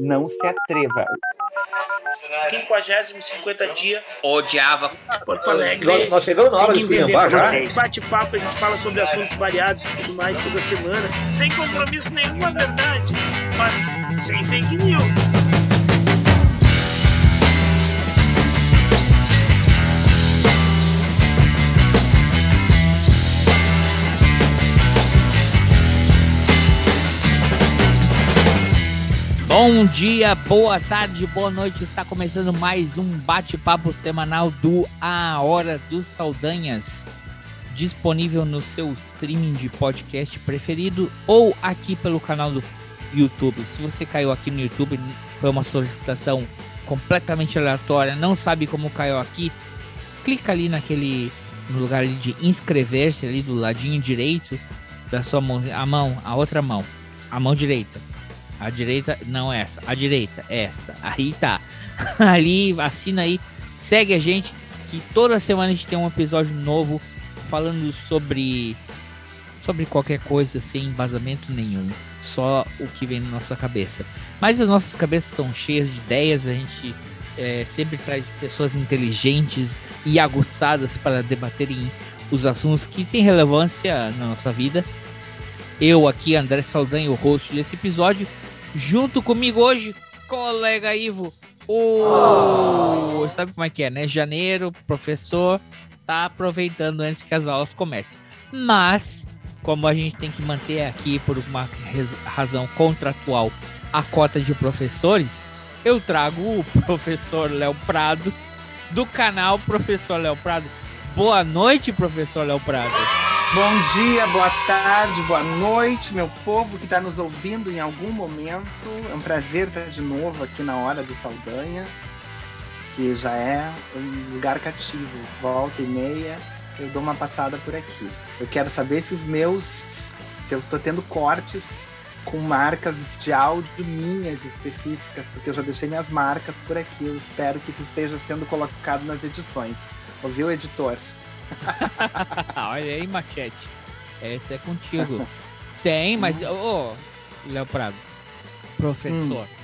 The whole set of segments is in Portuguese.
não se atreva. 50 50 dia odiava Porto Alegre. Nós, nós chegamos na hora de esculhambar já. Bate-papo, a gente fala sobre assuntos variados e tudo mais toda semana, sem compromisso nenhum, na verdade, mas sem fake news. Bom dia, boa tarde, boa noite. Está começando mais um bate-papo semanal do A Hora dos Saldanhas, disponível no seu streaming de podcast preferido ou aqui pelo canal do YouTube. Se você caiu aqui no YouTube, foi uma solicitação completamente aleatória, não sabe como caiu aqui, clica ali naquele no lugar de inscrever-se ali do ladinho direito da sua mão, a mão, a outra mão, a mão direita a direita, não essa. A direita, essa. Aí tá. Ali, assina aí. Segue a gente. Que toda semana a gente tem um episódio novo falando sobre. Sobre qualquer coisa sem embasamento nenhum. Só o que vem na nossa cabeça. Mas as nossas cabeças são cheias de ideias. A gente é, sempre traz pessoas inteligentes e aguçadas para debaterem os assuntos que têm relevância na nossa vida. Eu aqui, André Saldanha, o host desse episódio, Junto comigo hoje, colega Ivo. O... Oh. Sabe como é que é, né? Janeiro, professor tá aproveitando antes que as aulas comecem. Mas, como a gente tem que manter aqui por uma razão contratual a cota de professores, eu trago o professor Léo Prado do canal Professor Léo Prado. Boa noite, professor Léo Prado. Bom dia, boa tarde, boa noite, meu povo que está nos ouvindo em algum momento. É um prazer estar de novo aqui na Hora do Saldanha, que já é um lugar cativo. Volta e meia, eu dou uma passada por aqui. Eu quero saber se os meus, se eu estou tendo cortes com marcas de áudio minhas específicas, porque eu já deixei minhas marcas por aqui. Eu espero que isso esteja sendo colocado nas edições. Ouviu, editor? Olha aí, Machete. Essa é contigo. Tem, mas. Ô, oh, Léo Prado, professor. Hum.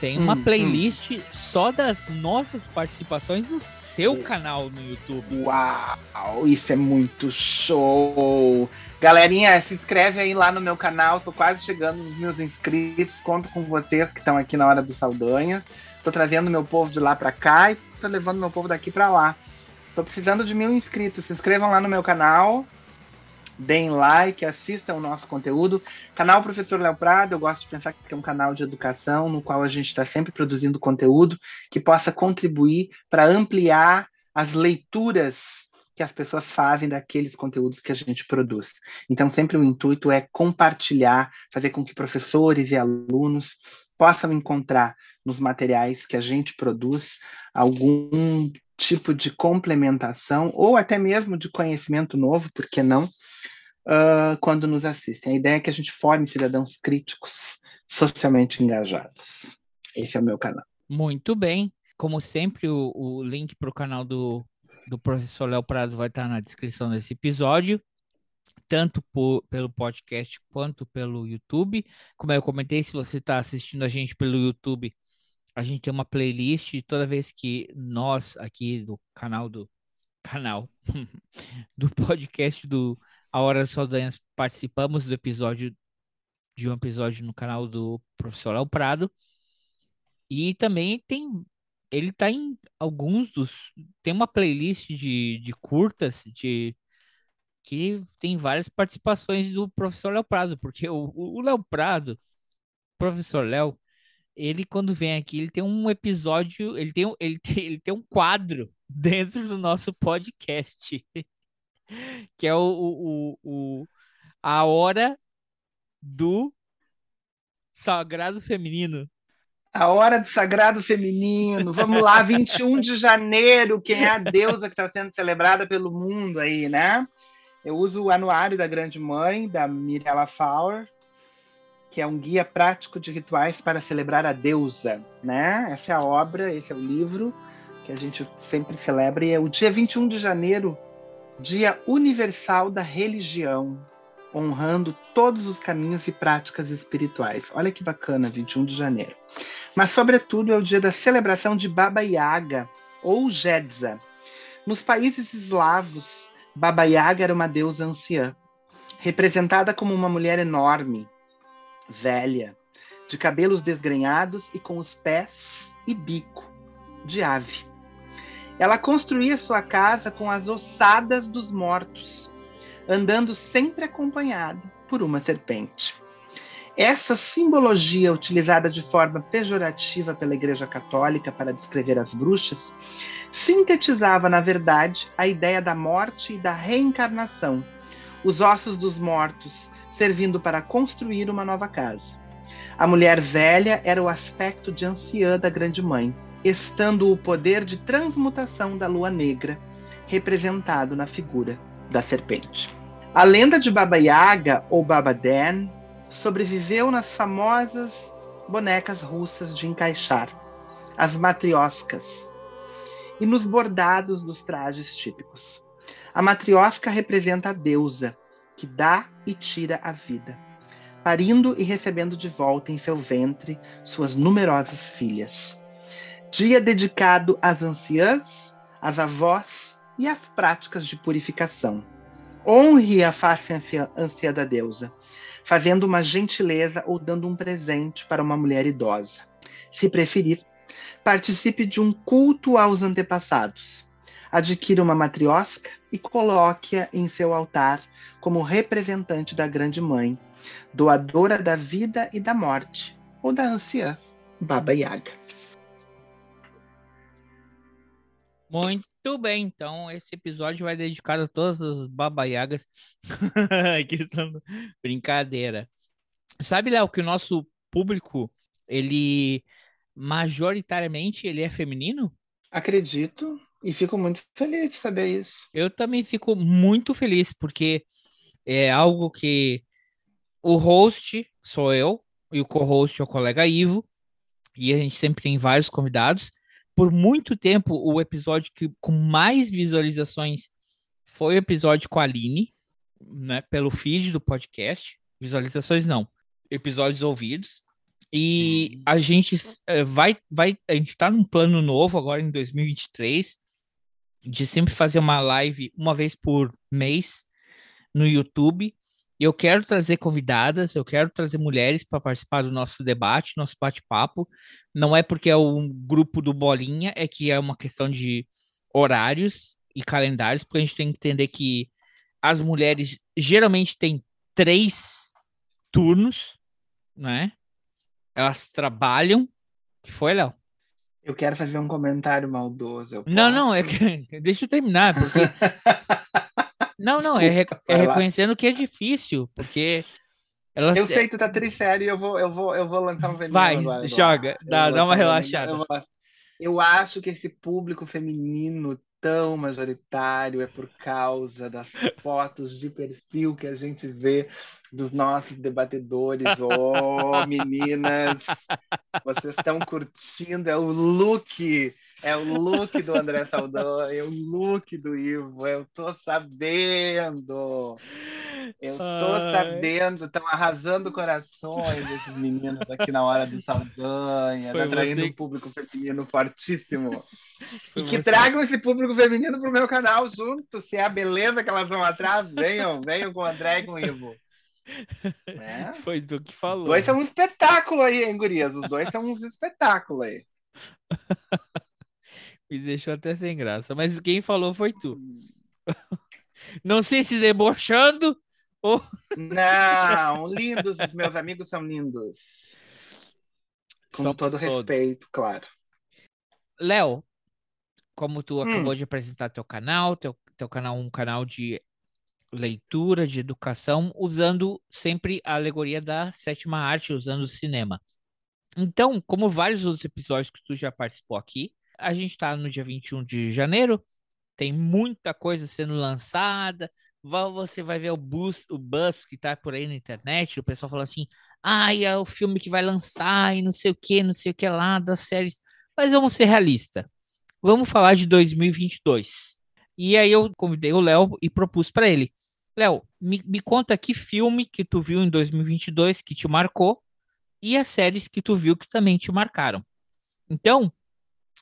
Tem uma hum, playlist hum. só das nossas participações no seu canal no YouTube. Uau, isso é muito show! Galerinha, se inscreve aí lá no meu canal. Tô quase chegando nos meus inscritos. Conto com vocês que estão aqui na hora do Saldanha. Tô trazendo meu povo de lá para cá e tô levando meu povo daqui para lá. Tô precisando de mil inscritos. Se inscrevam lá no meu canal. Deem like, assistam o nosso conteúdo. Canal Professor Léo Prado, eu gosto de pensar que é um canal de educação no qual a gente está sempre produzindo conteúdo que possa contribuir para ampliar as leituras que as pessoas fazem daqueles conteúdos que a gente produz. Então, sempre o intuito é compartilhar, fazer com que professores e alunos possam encontrar nos materiais que a gente produz algum tipo de complementação ou até mesmo de conhecimento novo, por que não, uh, quando nos assistem. A ideia é que a gente forme cidadãos críticos, socialmente engajados. Esse é o meu canal. Muito bem. Como sempre, o, o link para o canal do, do professor Léo Prado vai estar na descrição desse episódio, tanto por, pelo podcast quanto pelo YouTube. Como eu comentei, se você está assistindo a gente pelo YouTube, a gente tem uma playlist toda vez que nós aqui do canal do canal do podcast do A Hora das Saldanhas participamos do episódio de um episódio no canal do Professor Léo Prado. E também tem ele tá em alguns dos tem uma playlist de, de curtas de que tem várias participações do professor Léo Prado, porque o, o Léo Prado, professor Léo, ele quando vem aqui, ele tem um episódio, ele tem, ele tem, ele tem um quadro dentro do nosso podcast, que é o, o, o, a hora do sagrado feminino. A hora do sagrado feminino. Vamos lá, 21 de janeiro, quem é a deusa que está sendo celebrada pelo mundo aí, né? Eu uso o anuário da Grande Mãe, da Mirella Fauer, que é um guia prático de rituais para celebrar a deusa, né? Essa é a obra, esse é o livro que a gente sempre celebra e é o dia 21 de janeiro, Dia Universal da Religião. honrando todos os caminhos e práticas espirituais. Olha que bacana, 21 de janeiro. Mas, sobretudo, é o dia da celebração de Baba Yaga, ou Jedza. Nos países eslavos, Baba Yaga era uma deusa anciã, representada como uma mulher enorme, velha, de cabelos desgrenhados e com os pés e bico de ave. Ela construía sua casa com as ossadas dos mortos, andando sempre acompanhada por uma serpente. Essa simbologia, utilizada de forma pejorativa pela Igreja Católica para descrever as bruxas, sintetizava, na verdade, a ideia da morte e da reencarnação, os ossos dos mortos servindo para construir uma nova casa. A mulher velha era o aspecto de anciã da Grande Mãe, estando o poder de transmutação da lua negra, representado na figura da serpente. A lenda de Baba Yaga ou Baba Dan sobreviveu nas famosas bonecas russas de encaixar, as matrioscas, e nos bordados dos trajes típicos. A matriosca representa a deusa, que dá e tira a vida, parindo e recebendo de volta em seu ventre suas numerosas filhas. Dia dedicado às anciãs, às avós e às práticas de purificação. Honre a face anciã da deusa, fazendo uma gentileza ou dando um presente para uma mulher idosa. Se preferir, participe de um culto aos antepassados. Adquira uma matriosca e coloque-a em seu altar como representante da Grande Mãe, doadora da vida e da morte, ou da anciã Baba Yaga. Muito bem, então esse episódio vai dedicado a todas as babaiagas que estão brincadeira. Sabe, Léo, que o nosso público, ele majoritariamente ele é feminino? Acredito e fico muito feliz de saber isso. Eu também fico muito feliz porque é algo que o host sou eu e o co-host é o colega Ivo e a gente sempre tem vários convidados por muito tempo, o episódio que, com mais visualizações foi o episódio com a Aline, né? Pelo feed do podcast. Visualizações não, episódios ouvidos. E hum. a gente uh, vai, vai, a gente tá num plano novo agora em 2023 de sempre fazer uma live uma vez por mês no YouTube eu quero trazer convidadas, eu quero trazer mulheres para participar do nosso debate, nosso bate-papo. Não é porque é um grupo do Bolinha, é que é uma questão de horários e calendários, porque a gente tem que entender que as mulheres geralmente têm três turnos, né? Elas trabalham. que foi, Léo? Eu quero fazer um comentário maldoso. Não, não, é que... deixa eu terminar, porque Não, não, é, re é reconhecendo que é difícil, porque. Elas... Eu sei, tu tá trifério e eu vou, eu vou, eu vou lançar um veneno Vai, agora, joga, dá, dá uma relaxada. Eu, eu acho que esse público feminino tão majoritário é por causa das fotos de perfil que a gente vê dos nossos debatedores. Oh, meninas, vocês estão curtindo, é o look é o look do André Saldanha, é o look do Ivo. Eu tô sabendo. Eu tô Ai. sabendo. Estão arrasando corações esses meninos aqui na hora do Saldanha, Foi atraindo você... um público feminino fortíssimo. Foi e que você... tragam esse público feminino pro meu canal junto. Se é a beleza que elas vão atrás, venham, venham com o André e com o Ivo. É? Foi tu que falou. Os dois são um espetáculo aí, hein, gurias? Os dois são uns espetáculos aí. Me deixou até sem graça. Mas quem falou foi tu. Não sei se debochando ou. Não, lindos, os meus amigos são lindos. Com Somos todo todos. respeito, claro. Léo, como tu hum. acabou de apresentar teu canal, teu, teu canal é um canal de leitura, de educação, usando sempre a alegoria da sétima arte, usando o cinema. Então, como vários outros episódios que tu já participou aqui, a gente está no dia 21 de janeiro, tem muita coisa sendo lançada. Você vai ver o buzz, o buzz que tá por aí na internet, o pessoal falando assim: ah, é o filme que vai lançar e não sei o que, não sei o que lá, das séries. Mas vamos ser realistas. Vamos falar de 2022. E aí eu convidei o Léo e propus para ele. Léo, me, me conta que filme que tu viu em 2022 que te marcou e as séries que tu viu que também te marcaram. Então,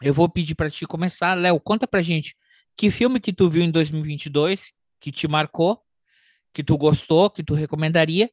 eu vou pedir para ti começar. Léo, conta pra gente que filme que tu viu em 2022 que te marcou, que tu gostou, que tu recomendaria.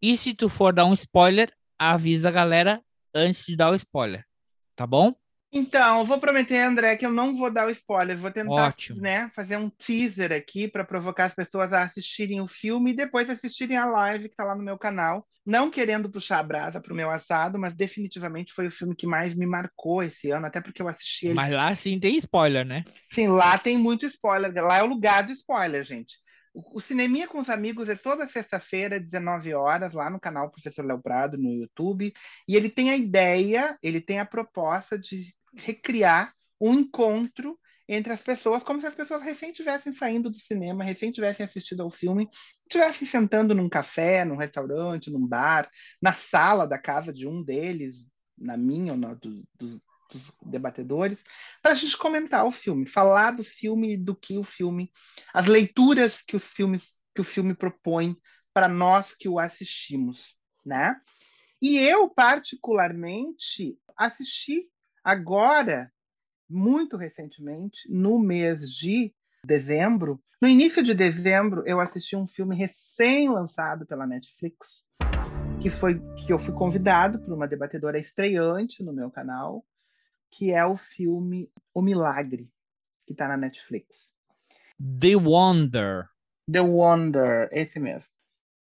E se tu for dar um spoiler, avisa a galera antes de dar o spoiler, tá bom? Então, eu vou prometer, André, que eu não vou dar o spoiler, vou tentar, Ótimo. né, fazer um teaser aqui para provocar as pessoas a assistirem o filme e depois assistirem a live que está lá no meu canal. Não querendo puxar a brasa pro meu assado, mas definitivamente foi o filme que mais me marcou esse ano, até porque eu assisti ele. Mas lá sim tem spoiler, né? Sim, lá tem muito spoiler, lá é o lugar do spoiler, gente. O, o Cineminha com os Amigos é toda sexta-feira, 19 horas, lá no canal Professor Léo Prado, no YouTube. E ele tem a ideia, ele tem a proposta de recriar um encontro entre as pessoas, como se as pessoas recém tivessem saindo do cinema, recém tivessem assistido ao filme, estivessem sentando num café, num restaurante, num bar, na sala da casa de um deles, na minha ou na do, do, dos debatedores, para a gente comentar o filme, falar do filme, do que o filme, as leituras que o filme, que o filme propõe para nós que o assistimos, né? E eu, particularmente, assisti Agora, muito recentemente, no mês de dezembro, no início de dezembro, eu assisti um filme recém-lançado pela Netflix, que foi que eu fui convidado por uma debatedora estreante no meu canal, que é o filme O Milagre, que está na Netflix. The Wonder. The Wonder, esse mesmo.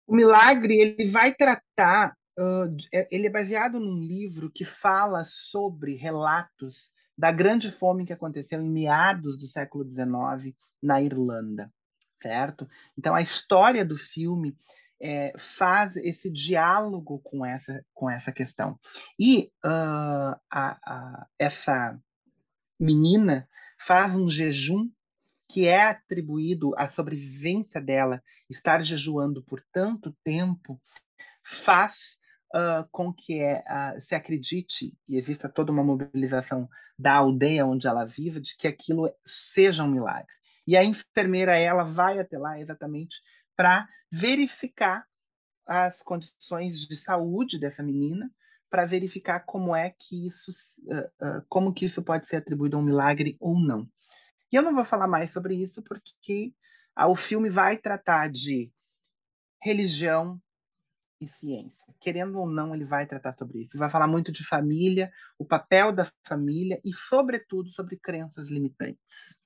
O Milagre, ele vai tratar Uh, ele é baseado num livro que fala sobre relatos da grande fome que aconteceu em meados do século XIX na Irlanda, certo? Então a história do filme é, faz esse diálogo com essa com essa questão e uh, a, a, essa menina faz um jejum que é atribuído à sobrevivência dela estar jejuando por tanto tempo faz uh, com que é, uh, se acredite e exista toda uma mobilização da aldeia onde ela vive de que aquilo seja um milagre. E a enfermeira ela vai até lá exatamente para verificar as condições de saúde dessa menina, para verificar como é que isso, uh, como que isso pode ser atribuído a um milagre ou não. E eu não vou falar mais sobre isso porque o filme vai tratar de religião, e ciência. Querendo ou não, ele vai tratar sobre isso. Vai falar muito de família, o papel da família e, sobretudo, sobre crenças limitantes.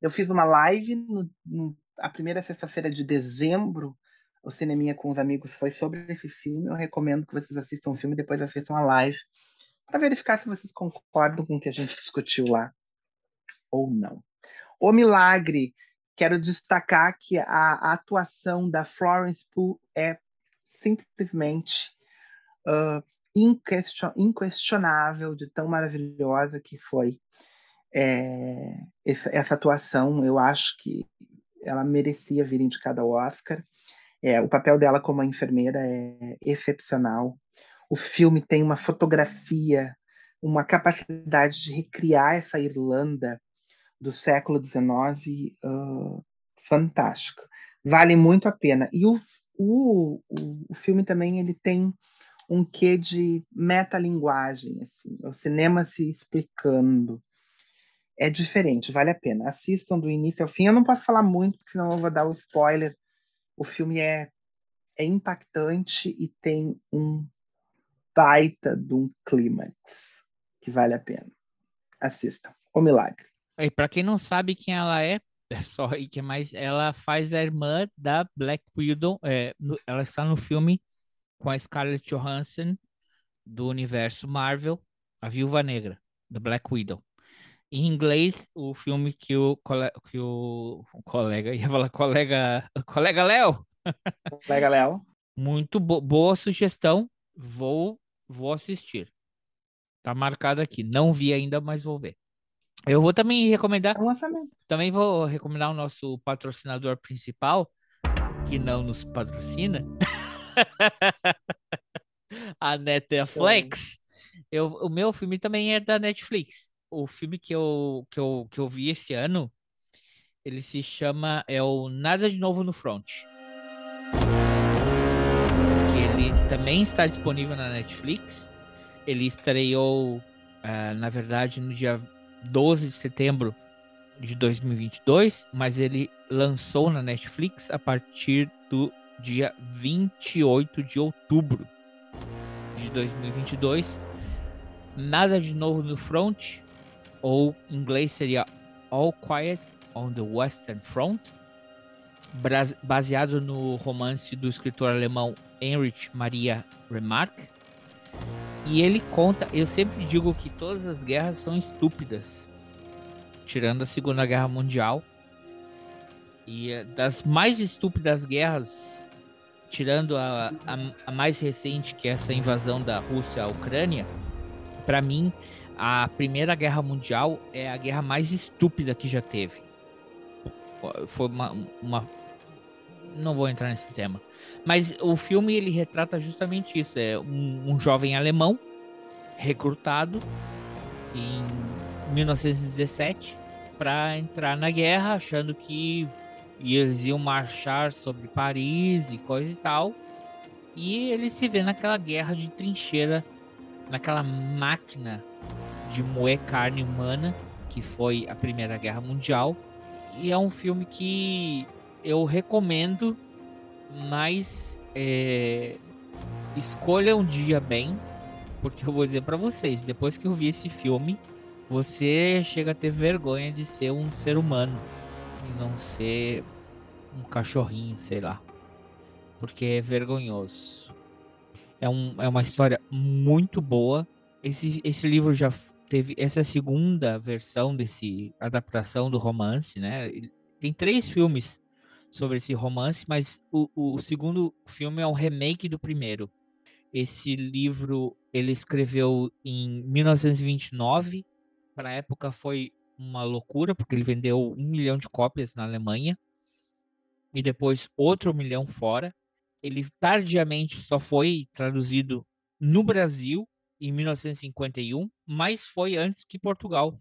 Eu fiz uma live no, no, a primeira sexta-feira de dezembro. O Cineminha com os amigos foi sobre esse filme. Eu recomendo que vocês assistam o filme e depois assistam a live para verificar se vocês concordam com o que a gente discutiu lá ou não. O Milagre, quero destacar que a, a atuação da Florence Pugh é simplesmente uh, inquestion, inquestionável de tão maravilhosa que foi é, essa, essa, atuação. Eu acho que ela merecia vir indicada ao Oscar. É, o papel dela como enfermeira é excepcional. O filme tem uma fotografia, uma capacidade de recriar essa Irlanda do século XIX uh, fantástica. Vale muito a pena. E o, o, o, o filme também ele tem um quê de metalinguagem, assim, o cinema se explicando. É diferente, vale a pena. Assistam do início ao fim. Eu não posso falar muito, porque senão eu vou dar o spoiler. O filme é, é impactante e tem um baita de um clímax que vale a pena. Assistam. O Milagre. E para quem não sabe quem ela é, é só aí que é mais. Ela faz a irmã da Black Widow. É, no, ela está no filme com a Scarlett Johansson do universo Marvel, a Viúva Negra, do Black Widow. Em inglês, o filme que o, que o, o colega, ia falar colega, colega Léo. Colega Léo. Muito bo boa sugestão. Vou, vou assistir. Tá marcado aqui. Não vi ainda, mas vou ver. Eu vou também recomendar. É um lançamento. Também vou recomendar o nosso patrocinador principal, que não nos patrocina. a Netflix. Eu, o meu filme também é da Netflix. O filme que eu, que eu, que eu vi esse ano, Ele se chama é o Nada de Novo no Front. Que ele também está disponível na Netflix. Ele estreou, uh, na verdade, no dia 12 de setembro de 2022, mas ele lançou na Netflix a partir do dia 28 de outubro de 2022. Nada de novo no front, ou em inglês seria All Quiet on the Western Front, baseado no romance do escritor alemão Heinrich Maria Remarque. E ele conta, eu sempre digo que todas as guerras são estúpidas, tirando a Segunda Guerra Mundial. E eh, das mais estúpidas guerras, tirando a, a, a mais recente, que é essa invasão da Rússia à Ucrânia, para mim, a Primeira Guerra Mundial é a guerra mais estúpida que já teve. Foi uma, uma não vou entrar nesse tema. Mas o filme ele retrata justamente isso. É um, um jovem alemão recrutado em 1917 para entrar na guerra, achando que eles iam marchar sobre Paris e coisa e tal. E ele se vê naquela guerra de trincheira, naquela máquina de moer carne humana, que foi a Primeira Guerra Mundial. E é um filme que eu recomendo, mas é, escolha um dia bem, porque eu vou dizer para vocês, depois que eu vi esse filme, você chega a ter vergonha de ser um ser humano e não ser um cachorrinho, sei lá. Porque é vergonhoso. É, um, é uma história muito boa. Esse, esse livro já teve essa segunda versão desse adaptação do romance, né? Tem três filmes sobre esse romance, mas o, o segundo filme é um remake do primeiro. Esse livro ele escreveu em 1929. Para a época foi uma loucura, porque ele vendeu um milhão de cópias na Alemanha e depois outro milhão fora. Ele tardiamente só foi traduzido no Brasil em 1951, mas foi antes que Portugal.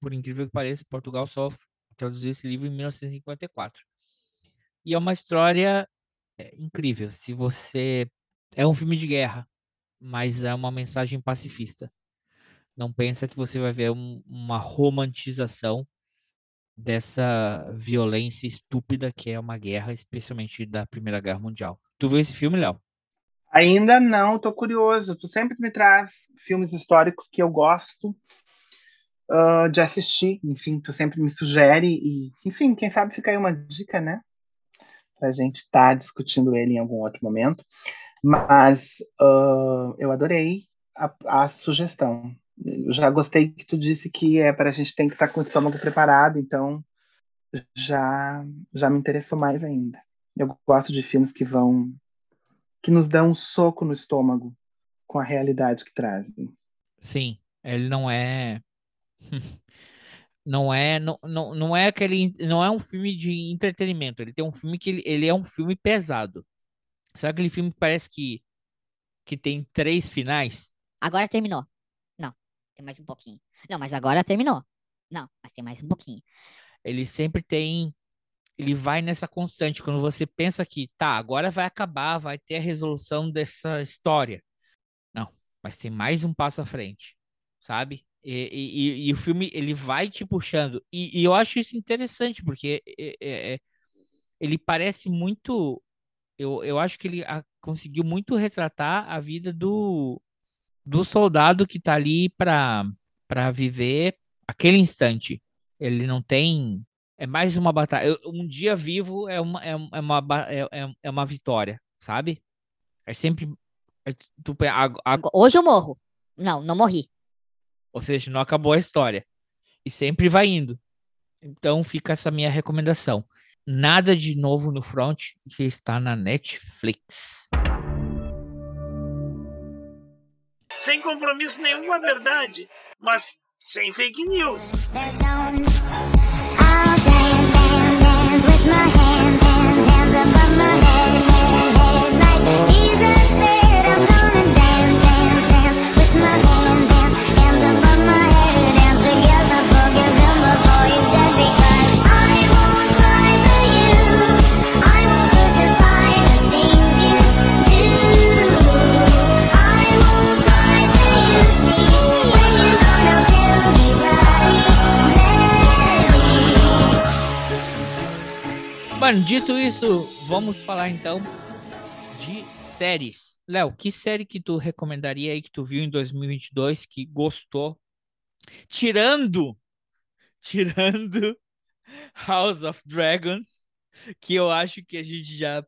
Por incrível que pareça, Portugal só traduziu esse livro em 1954. E é uma história é, incrível. Se você. É um filme de guerra, mas é uma mensagem pacifista. Não pensa que você vai ver um, uma romantização dessa violência estúpida que é uma guerra, especialmente da Primeira Guerra Mundial. Tu viu esse filme, Léo? Ainda não, tô curioso. Tu sempre me traz filmes históricos que eu gosto uh, de assistir. Enfim, tu sempre me sugere e, enfim, quem sabe fica aí uma dica, né? Pra gente estar tá discutindo ele em algum outro momento. Mas uh, eu adorei a, a sugestão. Já gostei que tu disse que é para a gente tem que estar tá com o estômago preparado, então já já me interessou mais ainda. Eu gosto de filmes que vão que nos dão um soco no estômago com a realidade que trazem. Sim, ele não é não é não, não, não é aquele não é um filme de entretenimento, ele tem um filme que ele, ele é um filme pesado. Sabe aquele filme que parece que que tem três finais? Agora terminou. Tem mais um pouquinho. Não, mas agora terminou. Não, mas tem mais um pouquinho. Ele sempre tem. Ele vai nessa constante. Quando você pensa que, tá, agora vai acabar, vai ter a resolução dessa história. Não, mas tem mais um passo à frente, sabe? E, e, e o filme, ele vai te puxando. E, e eu acho isso interessante, porque é, é, é ele parece muito. Eu, eu acho que ele a, conseguiu muito retratar a vida do, do soldado que tá ali para viver aquele instante. Ele não tem é mais uma batalha. Um dia vivo é uma é, é uma é, é, é uma vitória, sabe? É sempre é, tu, a, a... Hoje eu morro. Não, não morri. Ou seja, não acabou a história. E sempre vai indo. Então fica essa minha recomendação. Nada de novo no front que está na Netflix. sem compromisso nenhum com a verdade, mas sem fake news. Mano, dito isso, vamos falar então de séries. Léo, que série que tu recomendaria aí que tu viu em 2022 que gostou? Tirando, tirando House of Dragons, que eu acho que a gente já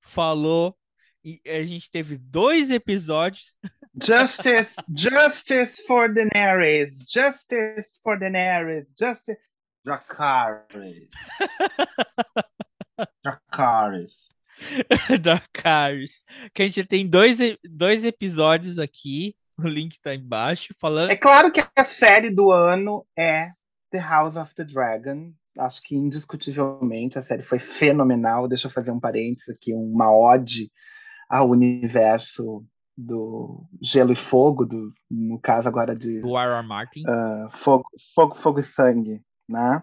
falou e a gente teve dois episódios. Justice, justice for Daenerys, justice for Daenerys, justice. Dracarys. Dracarys. Dracarys. Que a gente tem dois, dois episódios aqui. O link tá embaixo falando. É claro que a série do ano é The House of the Dragon. Acho que indiscutivelmente a série foi fenomenal. Deixa eu fazer um parênteses aqui, uma ode ao universo do Gelo e Fogo, do, no caso agora de Do R.R. Martin. uh, fogo, fogo, Fogo e Sangue, né?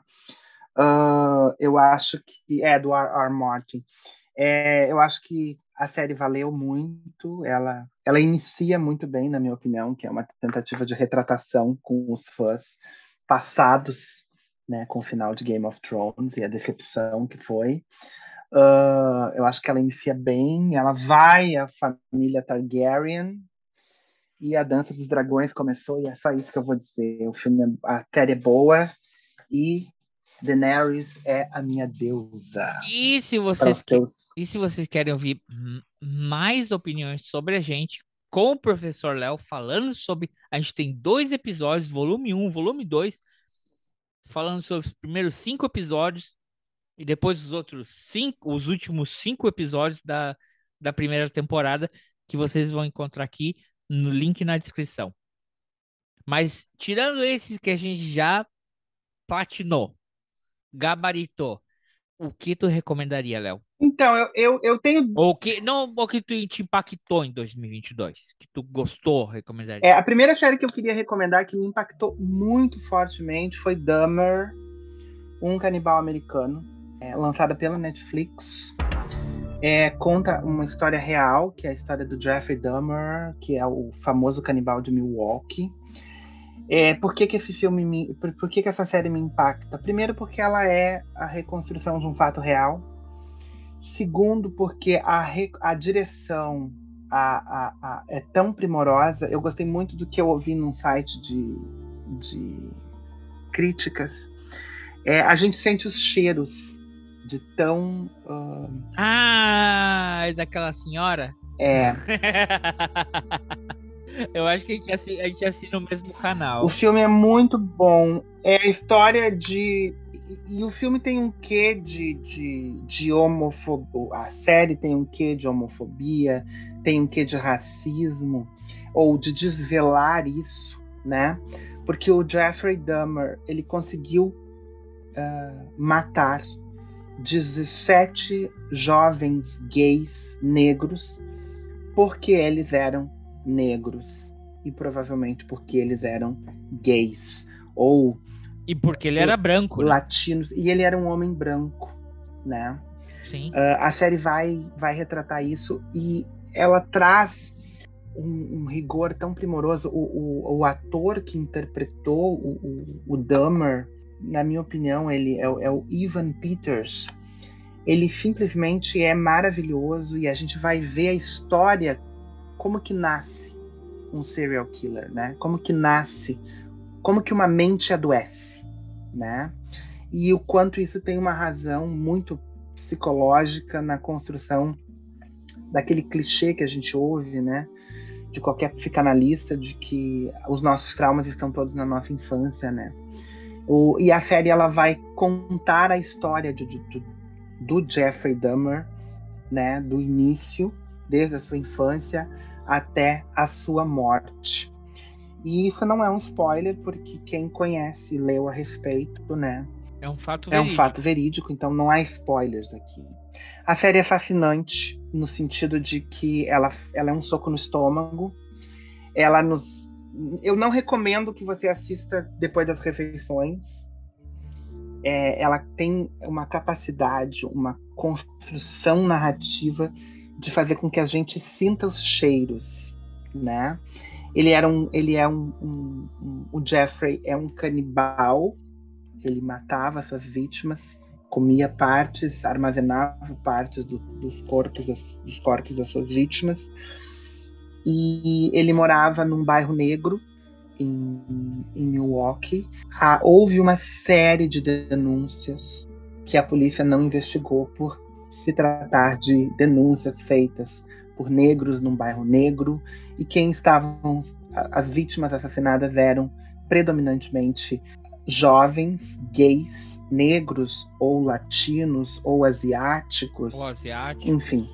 Uh, eu acho que é do R.R. Martin. É, eu acho que a série valeu muito. Ela, ela inicia muito bem, na minha opinião, que é uma tentativa de retratação com os fãs passados, né, com o final de Game of Thrones e a decepção que foi. Uh, eu acho que ela inicia bem. Ela vai à família Targaryen e a Dança dos Dragões começou e é só isso que eu vou dizer. O filme, a série é boa e Daenerys é a minha deusa. E se vocês teus E se vocês querem ouvir mais opiniões sobre a gente, com o professor Léo falando sobre. A gente tem dois episódios, volume 1, volume 2, falando sobre os primeiros cinco episódios e depois os outros cinco, os últimos cinco episódios da, da primeira temporada, que vocês vão encontrar aqui no link na descrição. Mas tirando esses que a gente já platinou, gabaritou, o que tu recomendaria, Léo? Então, eu, eu, eu tenho. Ou que não, ou que tu te impactou em 2022, que tu gostou, recomendaria. É, a primeira série que eu queria recomendar que me impactou muito fortemente foi Dahmer, um canibal americano, é, lançada pela Netflix. É, conta uma história real, que é a história do Jeffrey Dahmer, que é o famoso canibal de Milwaukee. É, por que, que esse filme me, por, por que, que essa série me impacta? Primeiro porque ela é a reconstrução de um fato real. Segundo porque a, re- a direção a, a, a- é tão primorosa. Eu gostei muito do que eu ouvi num site de, de críticas. É, a gente sente os cheiros de tão. ah, Ah, é daquela senhora? é, Eu acho que a gente, assi- a gente assina o mesmo canal. o filme é muito bom. É a história de. E, o filme tem um quê de, de, de homofobia. A série tem um quê de homofobia, tem um quê de racismo, ou de desvelar isso, né? Porque o Jeffrey Dahmer ele conseguiu ah, matar 17 jovens gays negros porque eles eram negros e provavelmente porque eles eram gays ou E porque ele era branco, né? latinos e ele era um homem branco, né? Sim. Ah, a série vai vai retratar isso e ela traz um, um rigor tão primoroso. O, o, o ator que interpretou o, o, o Dahmer, na minha opinião, ele é, o- é o Ivan Peters. Ele simplesmente é maravilhoso e a gente vai ver a história como que nasce um serial killer, né? Como que nasce, como que uma mente adoece, né? E o quanto isso tem uma razão muito psicológica na construção daquele clichê que a gente ouve, né? De qualquer psicanalista de que os nossos traumas estão todos na nossa infância, né? O, e a série ela vai contar a história de, de- de- do Jeffrey Dahmer, né? Do início, desde a sua infância até a sua morte. E isso não é um spoiler, porque quem conhece, leu a respeito, né? É um fato É um verídico. fato verídico, então não há spoilers aqui. A série é fascinante no sentido de que ela, ela é um soco no estômago. Ela nos. Eu não recomendo que você assista depois das refeições. É, ela tem uma capacidade, uma construção narrativa de fazer com que a gente sinta os cheiros, né? Ele era um, ele é um, um- um- o Jeffrey é um canibal ele matava suas vítimas comia partes, armazenava partes do, dos corpos das, dos corpos das suas vítimas. E ele morava num bairro negro em, em Milwaukee. Ah, houve uma série de denúncias que a polícia não investigou por se tratar de denúncias feitas por negros num bairro negro e quem estavam as vítimas assassinadas eram predominantemente jovens, gays, negros ou latinos ou asiáticos. Ou asiático. Enfim,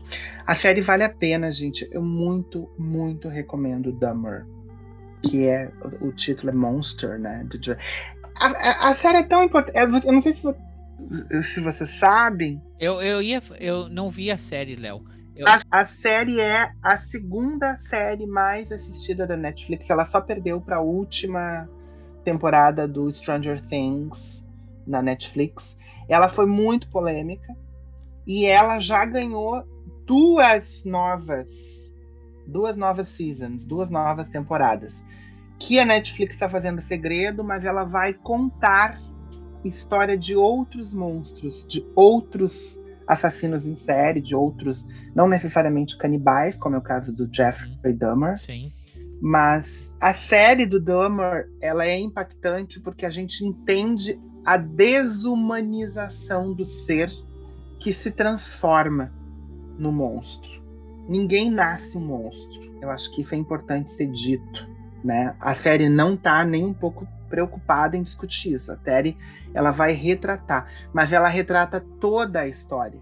a série vale a pena, gente. Eu muito, muito recomendo Dummer, que é o, o título é Monster, né? A, a, a série é tão importante. Eu não sei se, se vocês sabem. Eu, eu ia, eu não vi a série, Léo. Eu... A, a, série é a segunda série mais assistida da Netflix. Ela só perdeu para a última temporada do Stranger Things na Netflix. Ela foi muito polêmica e ela já ganhou duas novas duas novas seasons, duas novas temporadas. Que a Netflix está fazendo segredo, mas ela vai contar história de outros monstros, de outros assassinos em série, de outros, não necessariamente canibais, como é o caso do Jeffrey Dahmer. Sim. Mas a série do Dahmer, ela é impactante porque a gente entende a desumanização do ser que se transforma no monstro. Ninguém nasce um monstro. Eu acho que isso é importante ser dito, né? A série não tá nem um pouco preocupada em discutir isso. A série ela vai retratar, mas ela retrata toda a história.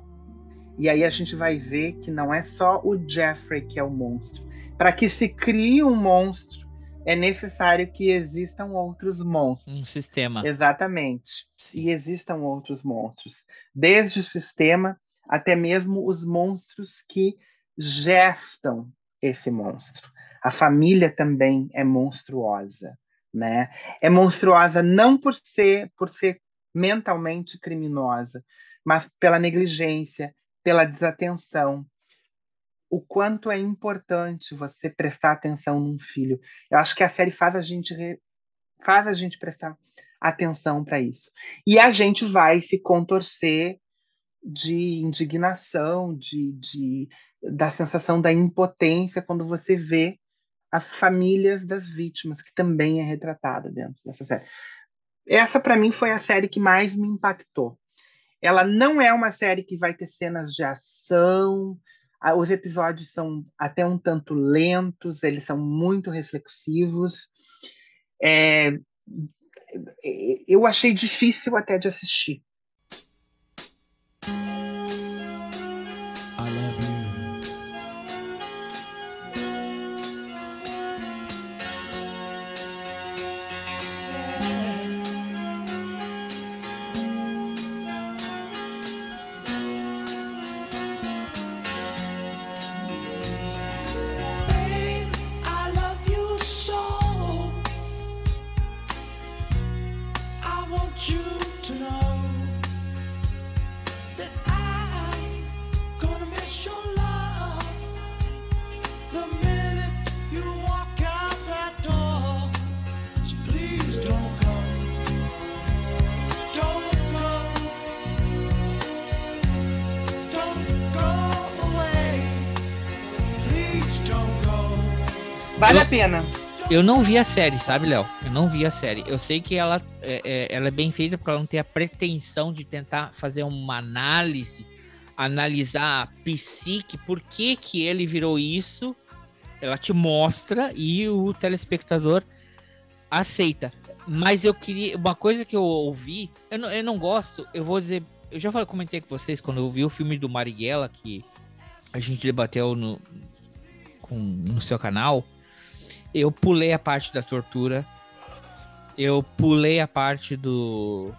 E aí a gente vai ver que não é só o Jeffrey que é o monstro, para que se crie um monstro, é necessário que existam outros monstros. Um sistema. Exatamente. Sim. E existam outros monstros. Desde o sistema até mesmo os monstros que gestam esse monstro. A família também é monstruosa, né? É monstruosa não por ser por ser mentalmente criminosa, mas pela negligência, pela desatenção, o quanto é importante você prestar atenção num filho. Eu acho que a série faz a gente faz a gente prestar atenção para isso. E a gente vai se contorcer de indignação, de, de da sensação da impotência quando você vê as famílias das vítimas, que também é retratada dentro dessa série. Essa para mim foi a série que mais me impactou. Ela não é uma série que vai ter cenas de ação, os episódios são até um tanto lentos, eles são muito reflexivos. É, eu achei difícil até de assistir. Pena. Eu não vi a série, sabe, Léo? Eu não vi a série. Eu sei que ela é, é, ela é bem feita ela não tem a pretensão de tentar fazer uma análise, analisar a psique, por que, que ele virou isso. Ela te mostra e o telespectador aceita. Mas eu queria. Uma coisa que eu ouvi, eu não, eu não gosto, eu vou dizer. Eu já falei, comentei com vocês quando eu vi o filme do Marighella, que a gente debateu no, com, no seu canal. Eu pulei a parte da tortura. Eu pulei a parte do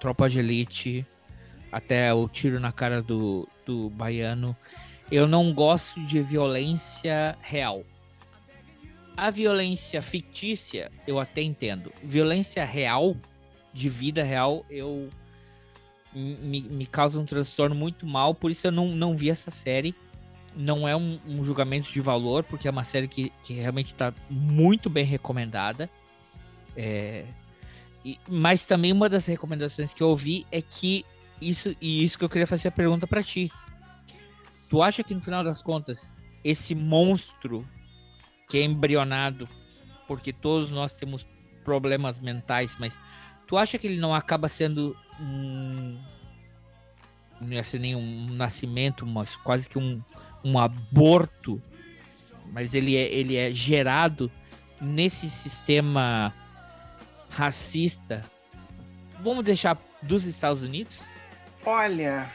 Tropa de Elite. Até o tiro na cara do, do baiano. Eu não gosto de violência real. A violência fictícia, eu até entendo. Violência real, de vida real, eu me, me causa um transtorno muito mal, por isso eu não, não vi essa série não é um, um, julgamento de valor, porque é uma série que, que realmente está muito bem recomendada. É, e, mas também uma das recomendações que eu ouvi é que isso e isso que eu queria fazer a pergunta para ti. Tu acha que no final das contas esse monstro que é embrionado, porque todos nós temos problemas mentais, mas tu acha que ele não acaba sendo um não ia ser nem um nascimento, mas quase que um, um aborto, mas ele é, ele é gerado nesse sistema racista. Vamos deixar dos Estados Unidos? Olha,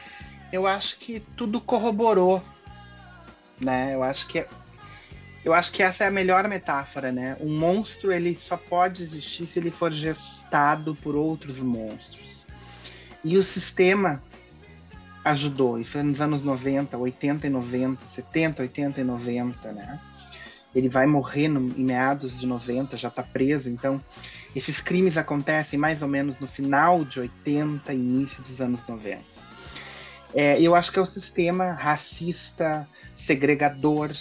eu acho que tudo corroborou, né? Eu acho que eu acho que essa é a melhor metáfora, né? Um monstro ele só pode existir se ele for gestado por outros monstros. E o sistema ajudou. Isso foi nos anos 90, 80 e 90, 70, 80 e 90, né? Ele vai morrer no, em meados de 90, já está preso. Então, esses crimes acontecem mais ou menos no final de 80, início dos anos 90. É, eu acho que é o sistema racista, segregador,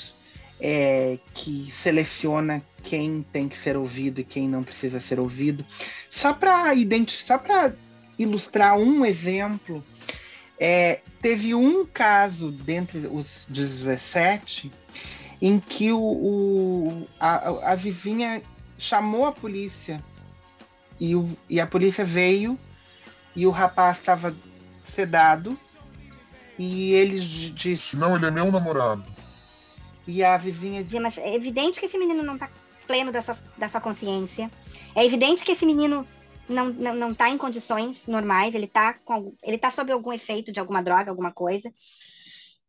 é, que seleciona quem tem que ser ouvido e quem não precisa ser ouvido. Só para identificar, só para ilustrar um exemplo, é, teve um caso dentre os 17 em que o, o a, a, vizinha chamou a polícia e, o, e a polícia veio e o rapaz estava sedado e ele disse: Não, ele é meu namorado. E a vizinha dizia: Mas é evidente que esse menino não está pleno da sua, da sua consciência. É evidente que esse menino não, não, não tá em condições normais, ele está com, ele tá sob algum efeito de alguma droga, alguma coisa.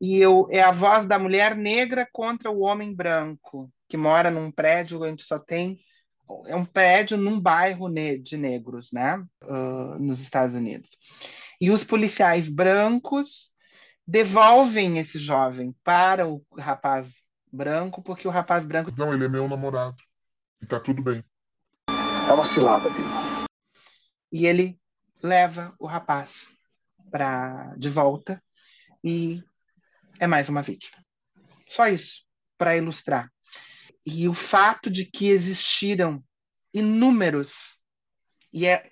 E eu, é a voz da mulher negra contra o homem branco, que mora num prédio onde só tem. É um prédio num bairro de negros, né? Uh, nos Estados Unidos. E os policiais brancos devolvem esse jovem para o rapaz branco, porque o rapaz branco. Não, ele é meu namorado. E tá tudo bem. É uma cilada, Bill. E ele leva o rapaz para de volta e é mais uma vítima. Só isso, para ilustrar. E o fato de que existiram inúmeros, e é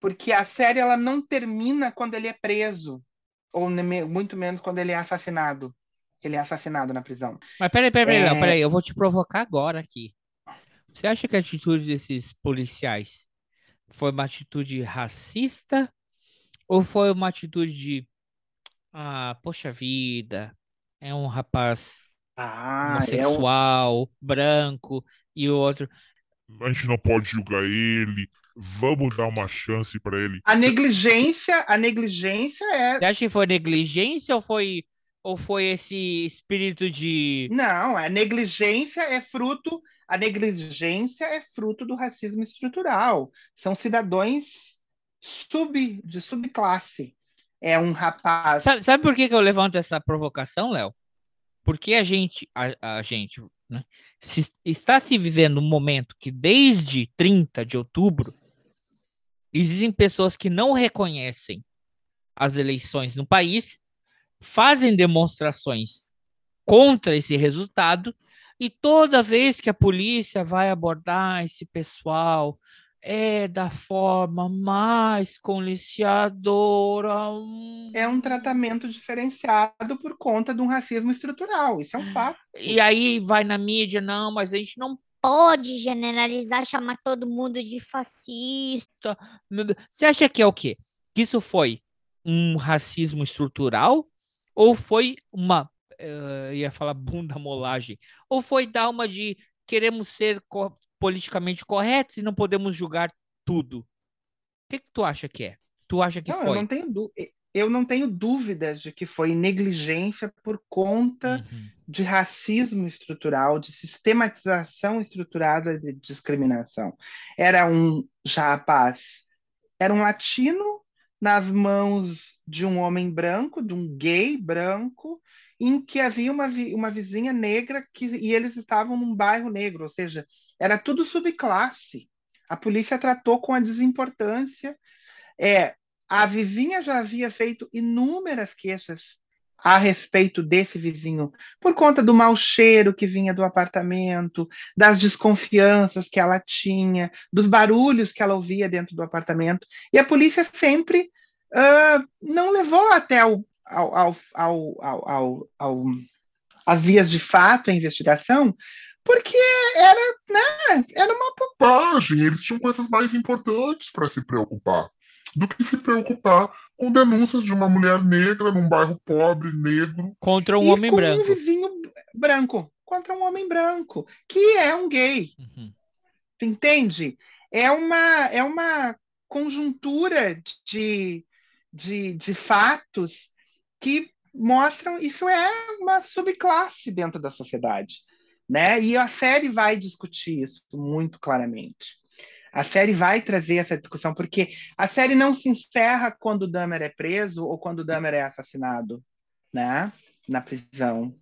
porque a série ela não termina quando ele é preso, ou muito menos quando ele é assassinado. Ele é assassinado na prisão. Mas peraí, peraí, peraí, é... peraí, eu vou te provocar agora aqui. Você acha que a atitude desses policiais foi uma atitude racista ou foi uma atitude de ah, poxa vida, é um rapaz ah, homossexual, é um... branco, e o outro. A gente não pode julgar ele. Vamos dar uma chance para ele. A negligência, a negligência é. Você acha que foi negligência ou foi ou foi esse espírito de Não, a negligência é fruto, a negligência é fruto do racismo estrutural. São cidadãos sub de subclasse é um rapaz. Sabe, sabe por que, que eu levanto essa provocação, Léo? Porque a gente, a, a gente né, se, está se vivendo um momento que desde 30 de outubro existem pessoas que não reconhecem as eleições no país, fazem demonstrações contra esse resultado e toda vez que a polícia vai abordar esse pessoal, é da forma mais coniciadora. É um tratamento diferenciado por conta de um racismo estrutural, isso é um fato. E aí vai na mídia, não, mas a gente não pode generalizar, chamar todo mundo de fascista. Você acha que é o quê? Que isso foi um racismo estrutural ou foi uma uh, ia falar bunda molagem, ou foi dar uma de queremos ser politicamente corretos e não podemos julgar tudo. O que, que tu acha que é? Tu acha que não, foi? Eu não, tenho eu não tenho dúvidas de que foi negligência por conta uhum. de racismo estrutural, de sistematização estruturada de discriminação. Era um rapaz, era um latino nas mãos de um homem branco, de um gay branco, em que havia uma, uma vizinha negra que, e eles estavam num bairro negro, ou seja, era tudo subclasse. A polícia tratou com a desimportância. É, a vizinha já havia feito inúmeras queixas a respeito desse vizinho, por conta do mau cheiro que vinha do apartamento, das desconfianças que ela tinha, dos barulhos que ela ouvia dentro do apartamento. E a polícia sempre ah, não levou até ao, ao, ao, ao, ao, ao, ao- as vias de fato, a investigação, porque era, né, era uma Bobagem, eles tinham coisas mais importantes para se preocupar do que se preocupar com denúncias de uma mulher negra num bairro pobre, negro. Contra um e homem com branco. um vizinho branco contra um homem branco, que é um gay. Uhum. Tu entende? É uma, é uma conjuntura de, de, de fatos que mostram isso é uma subclasse dentro da sociedade, né? E a série vai discutir isso muito claramente. A série vai trazer essa discussão porque a série não se encerra quando o Dahmer é preso ou quando o Dahmer é assassinado, né? Na prisão.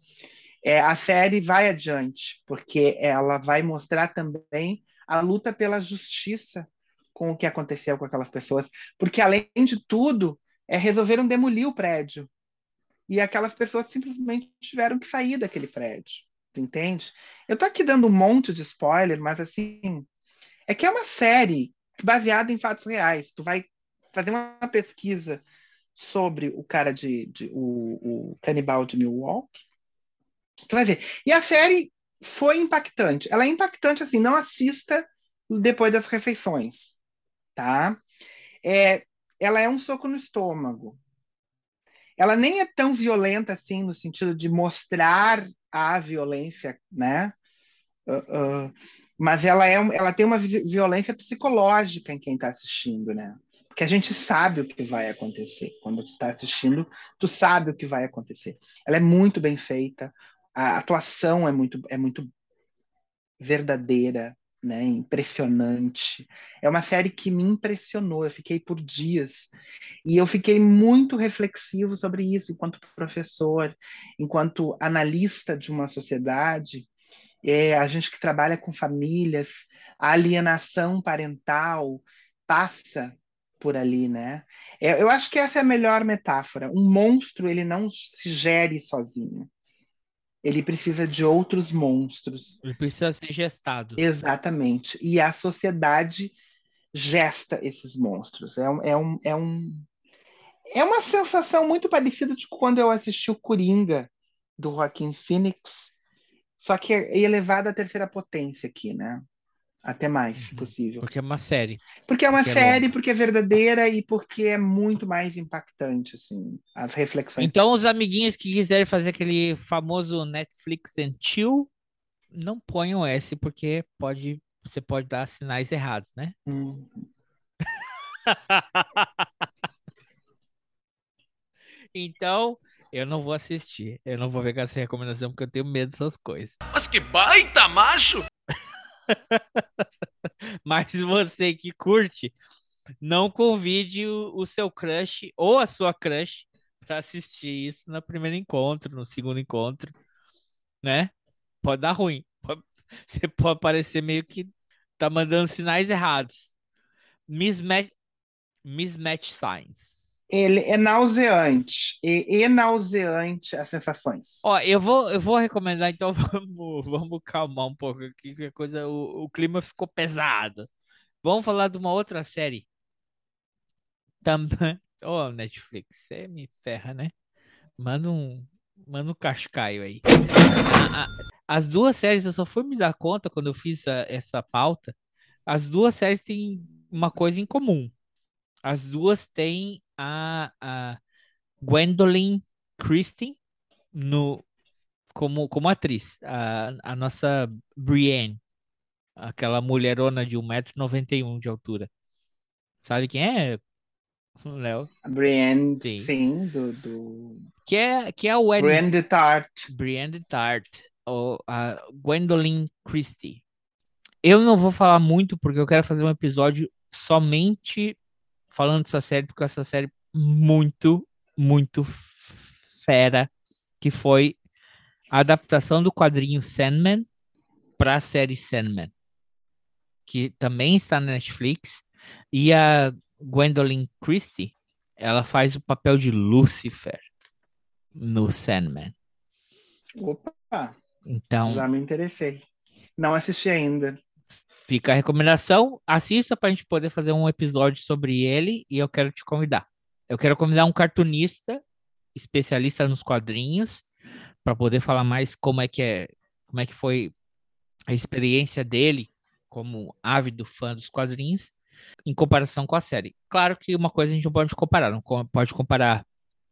É, a série vai adiante porque ela vai mostrar também a luta pela justiça com o que aconteceu com aquelas pessoas, porque além de tudo, é resolveram demolir o prédio. E aquelas pessoas simplesmente tiveram que sair daquele prédio. Tu entende? Eu tô aqui dando um monte de spoiler, mas assim, é que é uma série baseada em fatos reais. Tu vai fazer uma pesquisa sobre o cara de, de o, o canibal de Milwaukee. Tu vai ver. E a série foi impactante. Ela é impactante assim, não assista depois das refeições, tá? É, ela é um soco no estômago. Ela nem é tão violenta assim no sentido de mostrar a violência, né? Uh, uh, mas ela, é, ela tem uma vi- violência psicológica em quem está assistindo, né? Porque a gente sabe o que vai acontecer. Quando tu está assistindo, tu sabe o que vai acontecer. Ela é muito bem feita, a atuação é muito, é muito verdadeira, né? Impressionante. É uma série que me impressionou. Eu fiquei por dias e eu fiquei muito reflexivo sobre isso enquanto professor, enquanto analista de uma sociedade. É, a gente que trabalha com famílias, a alienação parental passa por ali, né? É, eu acho que essa é a melhor metáfora. Um monstro ele não se gere sozinho. Ele precisa de outros monstros. Ele precisa ser gestado. Exatamente. E a sociedade gesta esses monstros. É um, é um, é um, é uma sensação muito parecida de quando eu assisti o Coringa do Joaquim Phoenix, só que é elevado à terceira potência aqui, né? Até mais, se Uhum. possível. Porque é uma série. Porque é uma Porque é série, longa. porque é verdadeira e porque é muito mais impactante, assim, as reflexões. Então, os amiguinhos que quiserem fazer aquele famoso Netflix and chill, não ponham esse, porque pode, você pode dar sinais errados, né? Hum. Então, eu não vou assistir. Eu não vou pegar essa recomendação porque eu tenho medo dessas coisas. Mas que baita macho! Mas você que curte, não convide o, o seu crush ou a sua crush para assistir isso no primeiro encontro, no segundo encontro, né? Pode dar ruim. Pode- você pode parecer meio que tá mandando sinais errados. Mismatch, mismatch signs. Ele é nauseante. E, e nauseante as sensações. Ó, eu vou, eu vou recomendar, então vamos, vamos calmar um pouco aqui, que a coisa, o, o clima ficou pesado. Vamos falar de uma outra série. Também. Ô, Netflix, você me ferra, né? Manda um, manda um cascaio aí. As duas séries, eu só fui me dar conta quando eu fiz a- essa pauta. As duas séries têm uma coisa em comum. As duas têm a, a Gwendolyn Christie no, como, como atriz. A, a nossa Brienne, aquela mulherona de 1,91m de altura. Sabe quem é, Léo? A Brienne, Sim. sim, do, do... Que é, que é o Ed- Brienne de Tart. Brienne Tart, ou a Gwendolyn Christie. Eu não vou falar muito porque eu quero fazer um episódio somente falando dessa série, porque essa série muito, muito fera, que foi a adaptação do quadrinho Sandman para a série Sandman, que também está na Netflix, e a Gwendolyn Christie, ela faz o papel de Lucifer no Sandman. Opa, Então, já me interessei. Não assisti ainda. Fica a recomendação. Assista para a gente poder fazer um episódio sobre ele e eu quero te convidar. Eu quero convidar um cartunista, especialista nos quadrinhos, para poder falar mais como é que é, como é que foi a experiência dele como ávido fã dos quadrinhos em comparação com a série. Claro que uma coisa a gente não pode comparar, não pode comparar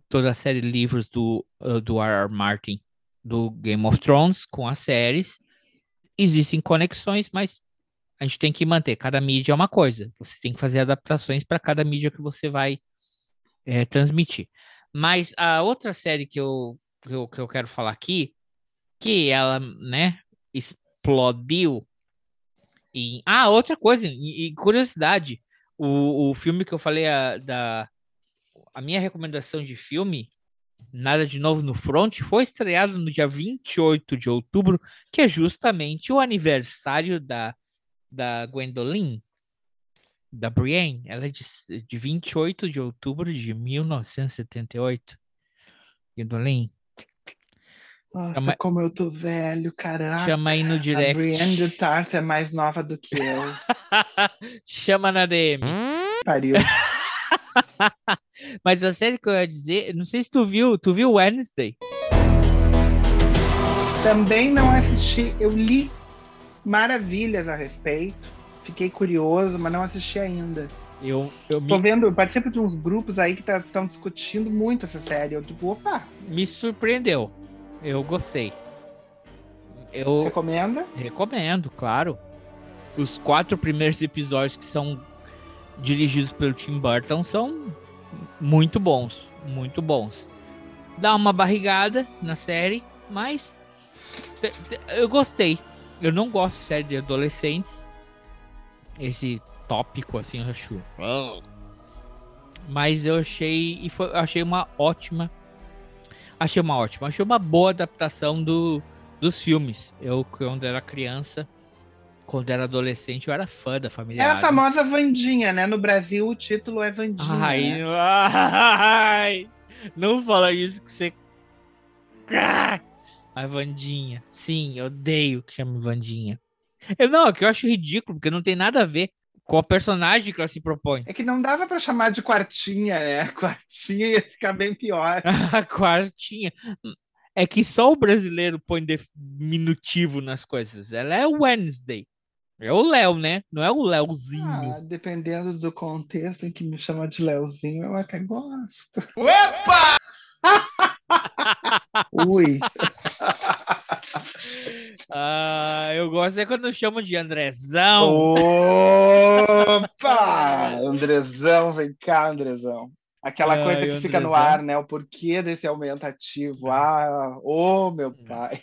toda a série de livros do, uh, do R.R. Martin do Game of Thrones com as séries. Existem conexões, mas a gente tem que manter. Cada mídia é uma coisa. Você tem que fazer adaptações para cada mídia que você vai é, transmitir. Mas a outra série que eu, que eu, que eu quero falar aqui, que ela, né, explodiu em... Ah, outra coisa, e, curiosidade, o, o filme que eu falei, a, da, a minha recomendação de filme, Nada de Novo no Front, foi estreado no dia 28 de outubro, que é justamente o aniversário da, da Gwendolyn, da Brienne. Ela é de, de 28 de outubro de 1978. Gwendolyn. Nossa, Chama- como eu tô velho, caraca. Chama aí no A direct. Brienne de Tarso é mais nova do que eu. Chama na DM. Pariu. Mas a série que eu ia dizer, não sei se tu viu, tu viu Wednesday? Também não assisti. Eu li maravilhas a respeito. Fiquei curioso, mas não assisti ainda. Eu, eu Tô me, vendo, eu participo de uns grupos aí que estão discutindo muito essa série. Eu digo, opa, me surpreendeu. Eu gostei. Eu recomenda? recomendo, claro. Os quatro primeiros episódios que são dirigidos pelo Tim Burton são muito bons, muito bons. Dá uma barrigada na série, mas eu gostei. Eu não gosto de série de adolescentes. Esse tópico assim eu acho. Mas eu achei e foi, eu achei uma ótima achei uma ótima, achei uma boa adaptação do, dos filmes. Eu quando era criança, quando era adolescente, eu era fã da família. É a famosa Vandinha, né? No Brasil o título é Vandinha. Ai, né? não- ai, não fala isso que você. A Vandinha. Sim, eu odeio que chame Vandinha. Eu, não, é que eu acho ridículo, porque não tem nada a ver com a personagem que ela se propõe. É que não dava pra chamar de quartinha, né? Quartinha ia ficar bem pior. A quartinha. É que só o brasileiro põe diminutivo nas coisas. Ela é Wednesday. É o Léo, né? Não é o Léozinho. Ah, dependendo do contexto em que me chama de Leozinho, eu até gosto. Ui, Ah, eu gosto é quando chamam de Andrezão. opa! Andrezão, vem cá, Andrezão. Aquela Ai, coisa que fica no Andrezão. ar, né? O porquê desse aumentativo. Ah, ô meu pai.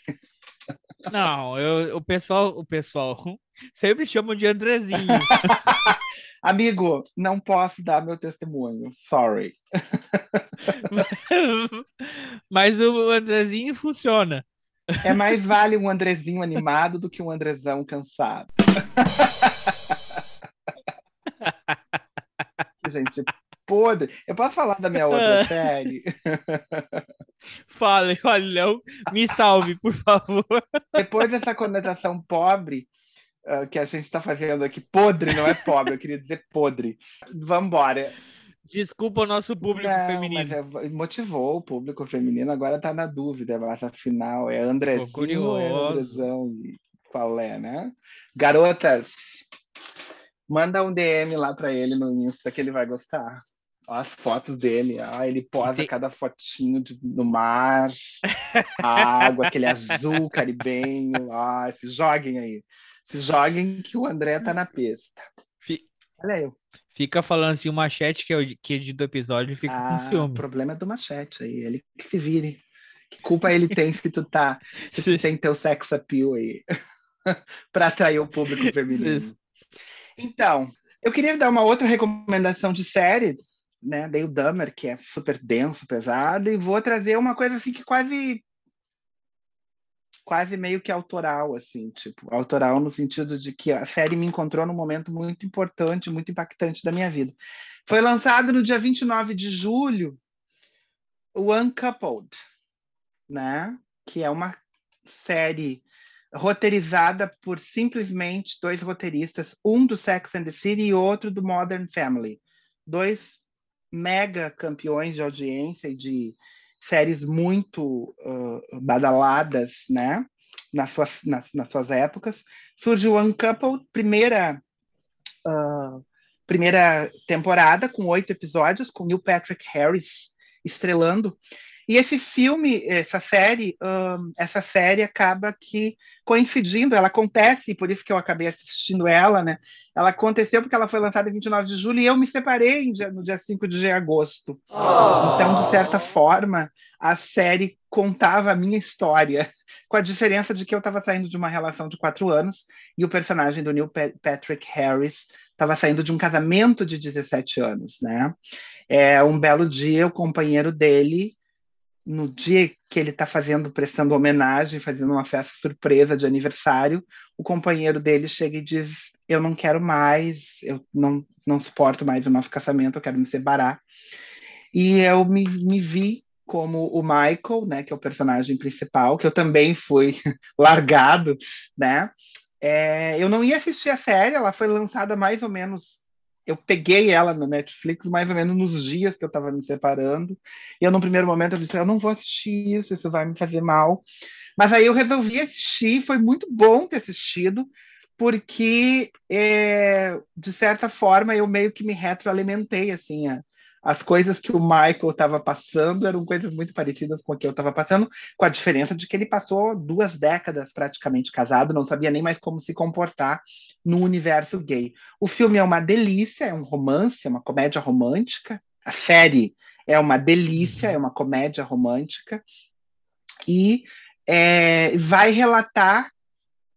Não, eu, o pessoal, o pessoal sempre chamam de Andrezinho. Amigo, não posso dar meu testemunho. Sorry. Mas o Andrezinho funciona. É mais vale um Andrezinho animado do que um Andrezão cansado. Gente, podre. Eu posso falar da minha outra série? Fala, olha, me salve, por favor. Depois dessa conotação pobre ah, que a gente está fazendo aqui, podre não é pobre, eu queria dizer podre. Vambora. Desculpa o nosso público Não, feminino. mas é- motivou o público feminino, agora tá na dúvida, mas afinal é Andrezinho ou é. Andrezão? E Qual é, né? Garotas, manda um DM lá pra ele no Insta que ele vai gostar. Ó, as fotos dele, ó, ele posa tem- cada fotinho de- no mar, a água, aquele azul caribenho, ó, se joguem aí. Joguem que o André tá na pista. Fi- Olha eu. Fica falando assim, o machete que, eu, que edita o episódio fica Ah, com o ciúme. problema é do machete aí, ele que se vire. Que culpa ele tem se tu tá, se Se- tu tem teu sex appeal aí para atrair o público feminino. Se- Então, eu queria dar uma outra recomendação de série, né? Dei o Dahmer, que é super denso, pesado, e vou trazer uma coisa assim que quase quase meio que autoral, assim, tipo, autoral no sentido de que a série me encontrou num momento muito importante, muito impactante da minha vida. Foi lançado no dia 29 de julho o Uncoupled, né? Que é uma série roteirizada por simplesmente dois roteiristas, um do Sex and the City e outro do Modern Family. Dois mega campeões de audiência e de séries muito uh, badaladas, né? Nas suas, nas, nas suas épocas. Surge o Uncoupled, primeira, uh, primeira temporada, com oito episódios, com Neil Patrick Harris estrelando. E esse filme, essa série, um, essa série acaba que coincidindo, ela acontece, por isso que eu acabei assistindo ela, né? Ela aconteceu porque ela foi lançada em 29 de julho e eu me separei no dia 5 de agosto. Oh. Então, de certa forma, a série contava a minha história, com a diferença de que eu estava saindo de uma relação de quatro anos e o personagem do Neil Patrick Harris estava saindo de um casamento de 17 anos, né? É, um belo dia, o companheiro dele no dia que ele está fazendo, prestando homenagem, fazendo uma festa surpresa de aniversário, o companheiro dele chega e diz: Eu não quero mais, eu não, não suporto mais o nosso casamento, eu quero me separar. E eu me, me vi como o Michael, né, que é o personagem principal, que eu também fui largado, né? É, eu não ia assistir a série, ela foi lançada mais ou menos eu peguei ela no Netflix mais ou menos nos dias que eu estava me separando. E eu, no primeiro momento, eu disse: eu não vou assistir isso, isso vai me fazer mal. Mas aí eu resolvi assistir, foi muito bom ter assistido, porque, é, de certa forma, eu meio que me retroalimentei, assim, a, as coisas que o Michael estava passando eram coisas muito parecidas com o que eu estava passando, com a diferença de que ele passou duas décadas praticamente casado, não sabia nem mais como se comportar no universo gay. O filme é uma delícia, é um romance, é uma comédia romântica. A série é uma delícia, é uma comédia romântica e é, vai relatar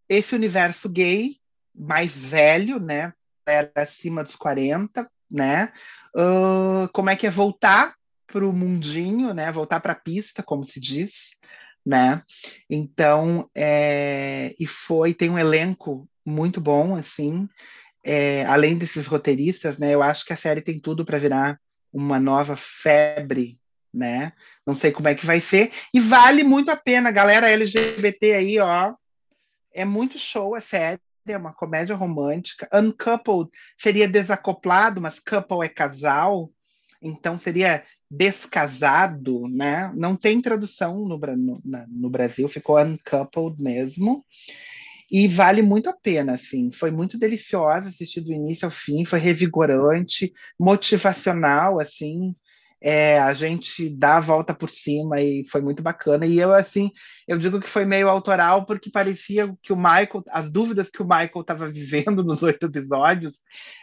esse universo gay mais velho, né? Era acima dos 40, né? Uh, como é que é voltar para o mundinho, né? Voltar para a pista, como se diz, né? Então, é, e foi tem um elenco muito bom, assim. É, além desses roteiristas, né? Eu acho que a série tem tudo para virar uma nova febre, né? Não sei como é que vai ser e vale muito a pena, galera LGBT aí, ó. É muito show a série é uma comédia romântica. Uncoupled seria desacoplado, mas couple é casal, então seria descasado, né? Não tem tradução no, no, no Brasil, ficou uncoupled mesmo. E vale muito a pena, assim. Foi muito deliciosa assistir do início ao fim, foi revigorante, motivacional, assim é, a gente dá a volta por cima e foi muito bacana. E eu, assim, eu digo que foi meio autoral porque parecia que o Michael, as dúvidas que o Michael estava vivendo nos oito episódios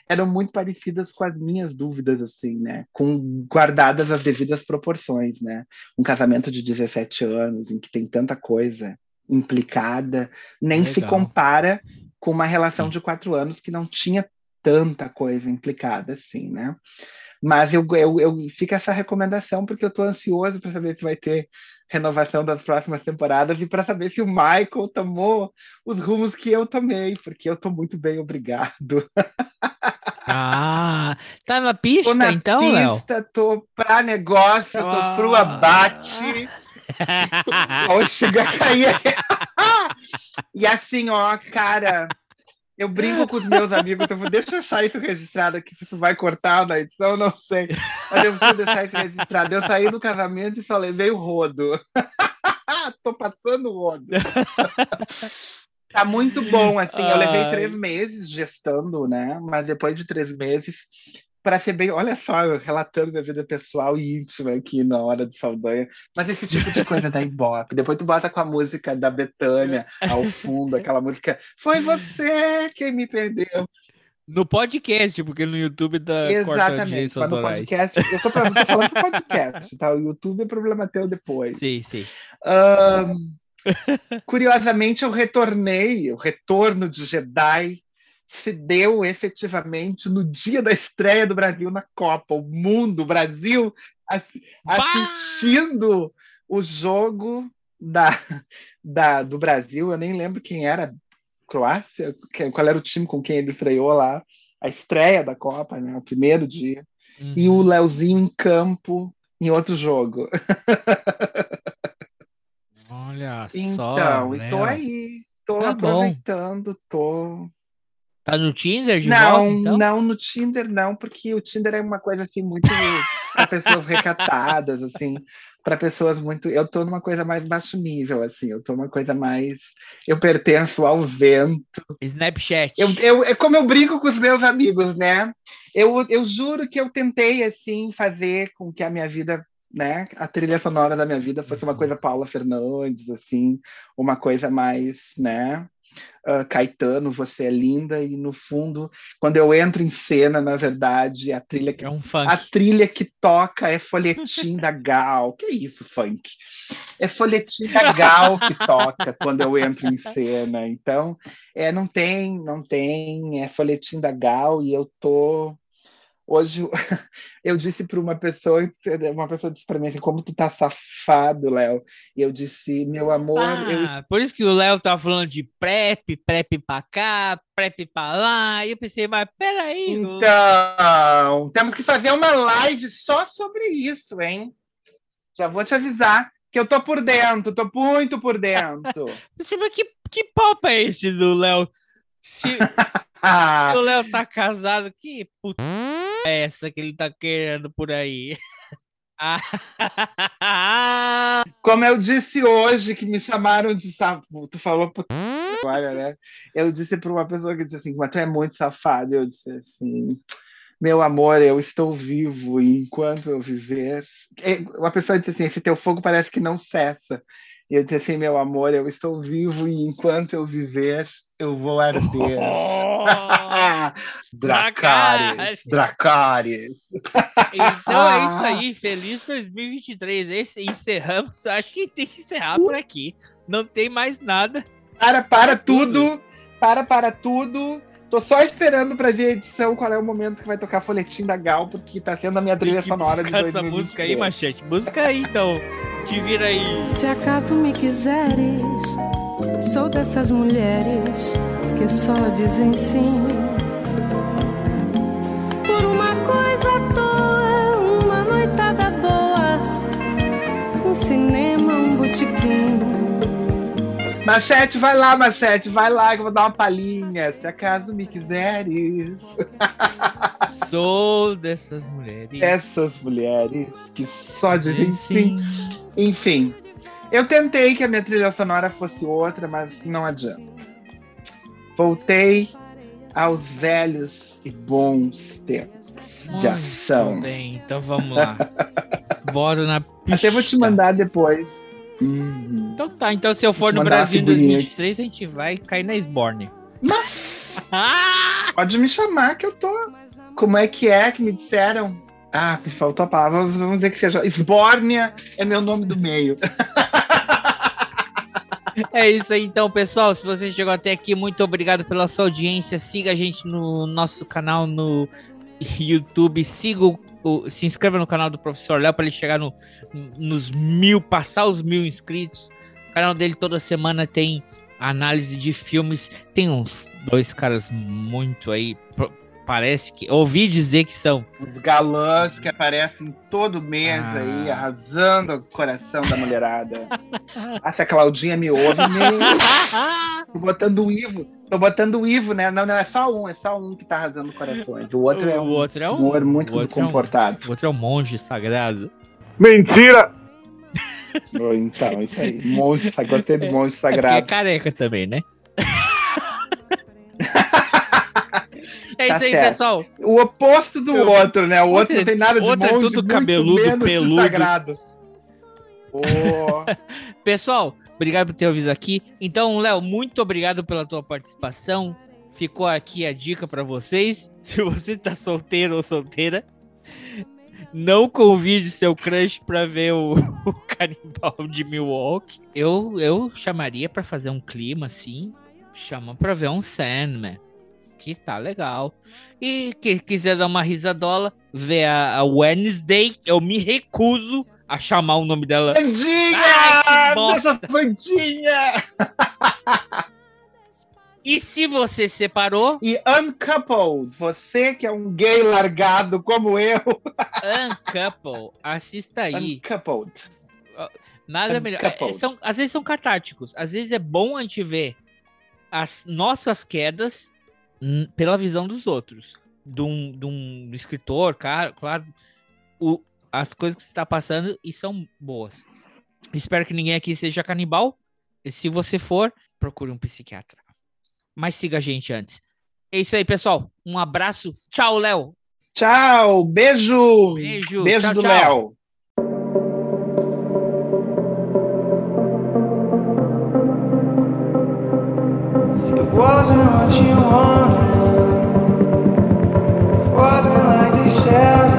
eram muito parecidas com as minhas dúvidas, assim, né? Com guardadas as devidas proporções, né? Um casamento de 17 anos em que tem tanta coisa implicada, nem Legal. se compara com uma relação de quatro anos que não tinha tanta coisa implicada, assim, né? Mas eu, eu, eu fica essa recomendação porque eu estou ansioso para saber se vai ter renovação das próximas temporadas e para saber se o Michael tomou os rumos que eu tomei, porque eu estou muito bem, obrigado. Ah, tá na pista tô na então, Léo? pista, tô para negócio, tô oh. pro abate. Onde chega a cair. e assim, ó, cara, eu brinco com os meus amigos, então deixa eu achar isso registrado aqui, se tu vai cortar na edição, não sei. Mas eu preciso deixar isso registrado. Eu saí do casamento e falei, veio rodo. Tô passando o rodo. tá muito bom, assim. Eu levei três meses gestando, né? Mas depois de três meses, para ser bem, olha só, eu relatando minha vida pessoal e íntima aqui na hora do Saldanha, mas esse tipo de coisa da Ibope. Depois tu bota com a música da Betânia ao fundo, aquela música Foi você quem me perdeu. No podcast, porque no YouTube tá Exatamente, mas no podcast, eu tô, falando, tô falando pro podcast, tá? O YouTube é problema teu depois. Sim, sim. Um, curiosamente, eu retornei, o retorno de Jedi se deu efetivamente no dia da estreia do Brasil na Copa. O mundo, o Brasil, assistindo o jogo da, da, do Brasil. Eu nem lembro quem era, Croácia, qual era o time com quem ele estreou lá. A estreia da Copa, né? O primeiro dia. Uhum. E o. Leozinho em campo em outro jogo. Olha só. Então, e tô aí, tô tá aproveitando, bom. tô Tá no Tinder de não, volta, então? não, no Tinder não, porque o Tinder é uma coisa assim muito para pessoas recatadas, assim, para pessoas muito. Eu tô numa coisa mais baixo nível, assim, eu tô numa coisa mais. Eu pertenço ao vento. Snapchat. Eu, eu, é como eu brinco com os meus amigos, né? Eu, eu juro que eu tentei, assim, fazer com que a minha vida né, a trilha sonora da minha vida fosse uma coisa Paula Fernandes, assim, uma coisa mais, né, uh, Caetano, você é linda, e no fundo, quando eu entro em cena, na verdade, a trilha que, É um a trilha que toca é folhetim da Gal. Que isso, funk? É folhetim da Gal que toca quando eu entro em cena. Então, é, não tem, não tem, é folhetim da Gal e eu tô Hoje eu disse para uma pessoa, uma pessoa disse para mim assim, como tu tá safado, Léo. E eu disse, meu amor, eu Ah, por isso que o Léo tava falando de prep, prep pra cá, prep pra lá. E eu pensei, mas peraí. Então, temos que fazer uma live só sobre isso, hein? Já vou te avisar que eu tô por dentro, tô muito por dentro. Você, mas que, que papo é esse do Léo? Se o Léo tá casado, que puta é essa que ele tá querendo por aí? Ah, como eu disse hoje, que me chamaram de sapo, tu falou agora, né? Eu disse para uma pessoa que disse assim, mas tu é muito safado. Eu disse assim, meu amor, eu estou vivo e enquanto eu viver. É, Uma pessoa disse assim, esse teu fogo parece que não cessa. E eu disse assim, meu amor, eu estou vivo e enquanto eu viver, eu vou arder. Dracarys, Dracarys. Então é isso aí, feliz 2023. Esse encerramos, acho que tem que encerrar por aqui. Não tem mais nada. Para, para tudo. Para, para tudo. Tô só esperando pra ver a edição, qual é o momento que vai tocar Folhetim da Gal, porque tá sendo a minha trilha Tem que sonora de essa 2023. música aí, Machete. Música aí, então. Te vira aí. Se acaso me quiseres, sou dessas mulheres que só dizem sim. Por uma coisa à toa, uma noitada boa, um cinema, um botequim. Machete, vai lá, Machete, vai lá que eu vou dar uma palhinha. Se acaso me quiseres. Sou dessas mulheres. Essas mulheres que só dizem sim. Enfim, eu tentei que a minha trilha sonora fosse outra, mas não adianta. Voltei aos velhos e bons tempos de Muito ação. Bem, então vamos lá. Bora na Até vou te pista. mandar depois. Uhum. Então tá, então se eu for no Brasil em figurinha 2023, a gente vai cair na Sborne. Mas pode me chamar que eu tô. Como é que é que me disseram? Ah, me faltou a palavra. Vamos dizer que seja. Esbórnia é meu nome do meio. É isso aí, então, pessoal. Se você chegou até aqui, muito obrigado pela sua audiência. Siga a gente no nosso canal no YouTube. Siga o, o- se inscreva no canal do Professor Léo para ele chegar no, nos mil, passar os mil inscritos. O canal dele toda semana tem análise de filmes. Tem uns dois caras muito aí. Parece que. Ouvi dizer que são. Os galãs que aparecem todo mês Ah. aí, arrasando o coração da mulherada. ah, se a Claudinha me ouve, me... tô botando o Ivo. Tô botando o Ivo, né? Não, não, é só um, é só um que tá arrasando corações. O outro é O um outro é um- senhor muito o outro é um- comportado. O outro é o monge sagrado. Mentira! Então, isso aí. Monge, gostei do monge É porque é sagrado. careca também, né? é Tá isso aí, certo. pessoal. O oposto do Eu- outro, né? O outro, outro é- não tem nada de outro é monge, tudo muito cabeludo, peludo. sagrado. Ô, Pessoal, obrigado por ter ouvido aqui. Então, Léo, muito obrigado pela tua participação. Ficou aqui a dica pra vocês. Se você tá solteiro ou solteira, não convide seu crush pra ver o, o canibal de Milwaukee. Eu, eu chamaria pra fazer um clima assim. Chama pra ver um Sandman. Que tá legal. E quem quiser dar uma risadola, ver a, a Wednesday, eu me recuso a chamar o nome dela. Bandinha! Ai, que bosta. Deixa bandinha! E se você separou, E Uncoupled, você que é um gay largado como eu. Uncouple, assista aí. Uncoupled. Nada melhor. É, Uncoupled. são, às vezes são catárticos. Às vezes é bom a gente ver as nossas quedas pela visão dos outros. De um, de um escritor, cara, claro, o, as coisas que você tá passando e são boas. Espero que ninguém aqui seja canibal. E se você for, procure um psiquiatra mas siga a gente antes. É isso aí, pessoal. Um abraço. Tchau, Léo. Tchau, beijo. Beijo, beijo tchau, do. Léo. Wasn't what you wanted. Wasn't like they said.